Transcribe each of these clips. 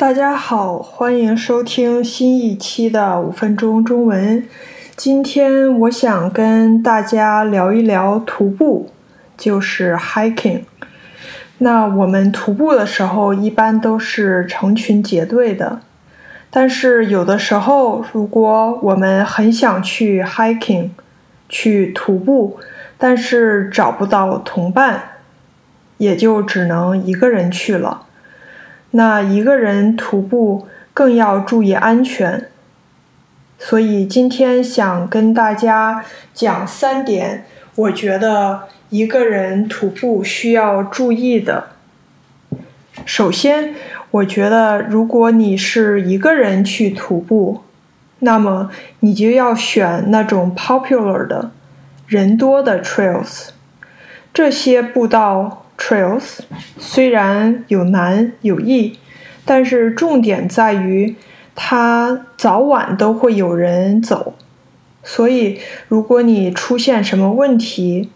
大家好，欢迎收听新一期的五分钟中文。今天我想跟大家聊一聊徒步，就是 hiking。那我们徒步的时候一般都是成群结队的，但是有的时候如果我们很想去 hiking，去徒步，但是找不到同伴，也就只能一个人去了。那一个人徒步更要注意安全，所以今天想跟大家讲三点，我觉得一个人徒步需要注意的。首先，我觉得如果你是一个人去徒步，那么你就要选那种 popular 的人多的 trails，这些步道。Trails 虽然有难有易，但是重点在于它早晚都会有人走，所以如果你出现什么问题，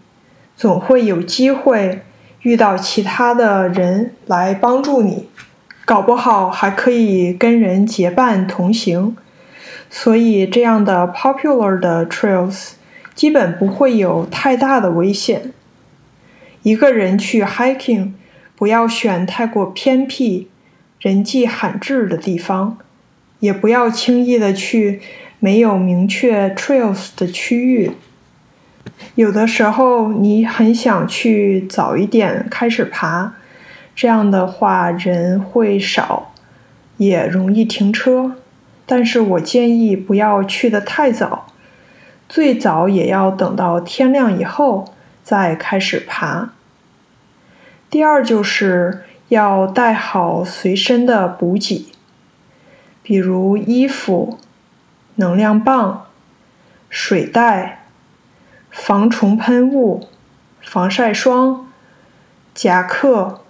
总会有机会遇到其他的人来帮助你，搞不好还可以跟人结伴同行。所以这样的 popular 的 trails 基本不会有太大的危险。一个人去 hiking，不要选太过偏僻、人迹罕至的地方，也不要轻易的去没有明确 trails 的区域。有的时候你很想去早一点开始爬，这样的话人会少，也容易停车。但是我建议不要去的太早，最早也要等到天亮以后。再开始爬。第二就是要带好随身的补给，比如衣服、能量棒、水袋、防虫喷雾、防晒霜、夹克、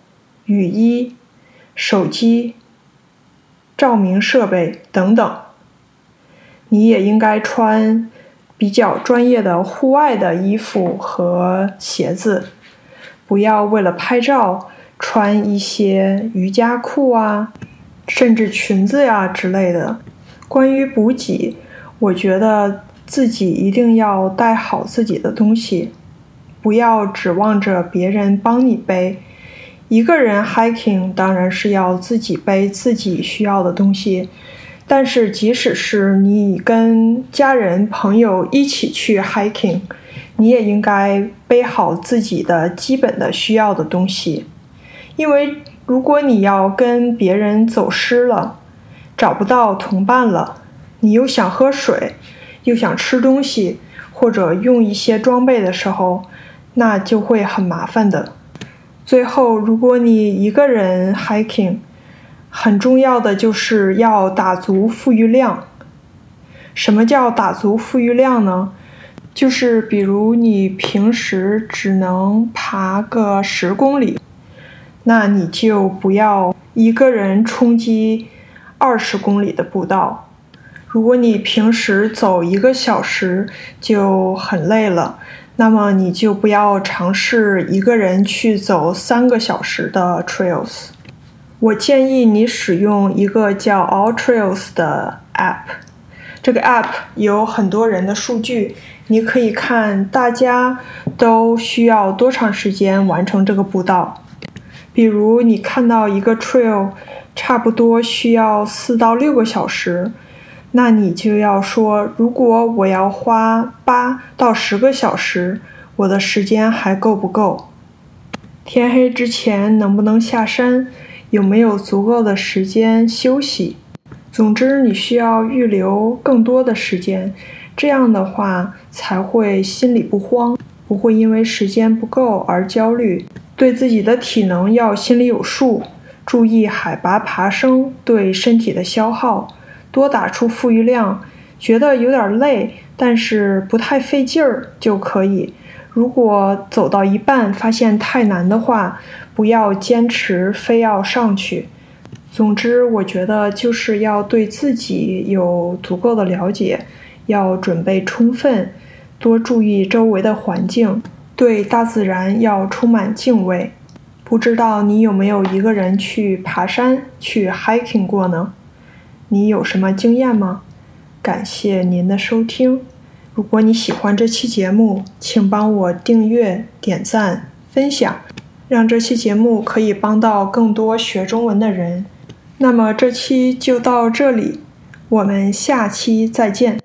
雨衣、手机、照明设备等等。你也应该穿。比较专业的户外的衣服和鞋子，不要为了拍照穿一些瑜伽裤啊，甚至裙子呀之类的。关于补给，我觉得自己一定要带好自己的东西，不要指望着别人帮你背。一个人 hiking 当然是要自己背自己需要的东西。但是，即使是你跟家人朋友一起去 hiking，你也应该背好自己的基本的需要的东西，因为如果你要跟别人走失了，找不到同伴了，你又想喝水，又想吃东西，或者用一些装备的时候，那就会很麻烦的。最后，如果你一个人 hiking，很重要的就是要打足富裕量。什么叫打足富裕量呢？就是比如你平时只能爬个十公里，那你就不要一个人冲击二十公里的步道。如果你平时走一个小时就很累了，那么你就不要尝试一个人去走三个小时的 trails。我建议你使用一个叫 All Trails 的 App，这个 App 有很多人的数据，你可以看大家都需要多长时间完成这个步道。比如你看到一个 Trail 差不多需要四到六个小时，那你就要说，如果我要花八到十个小时，我的时间还够不够？天黑之前能不能下山？有没有足够的时间休息？总之，你需要预留更多的时间，这样的话才会心里不慌，不会因为时间不够而焦虑。对自己的体能要心里有数，注意海拔爬升对身体的消耗，多打出富裕量。觉得有点累，但是不太费劲儿就可以。如果走到一半发现太难的话，不要坚持非要上去。总之，我觉得就是要对自己有足够的了解，要准备充分，多注意周围的环境，对大自然要充满敬畏，不知道你有没有一个人去爬山、去 hiking 过呢？你有什么经验吗？感谢您的收听。如果你喜欢这期节目，请帮我订阅、点赞、分享，让这期节目可以帮到更多学中文的人。那么这期就到这里，我们下期再见。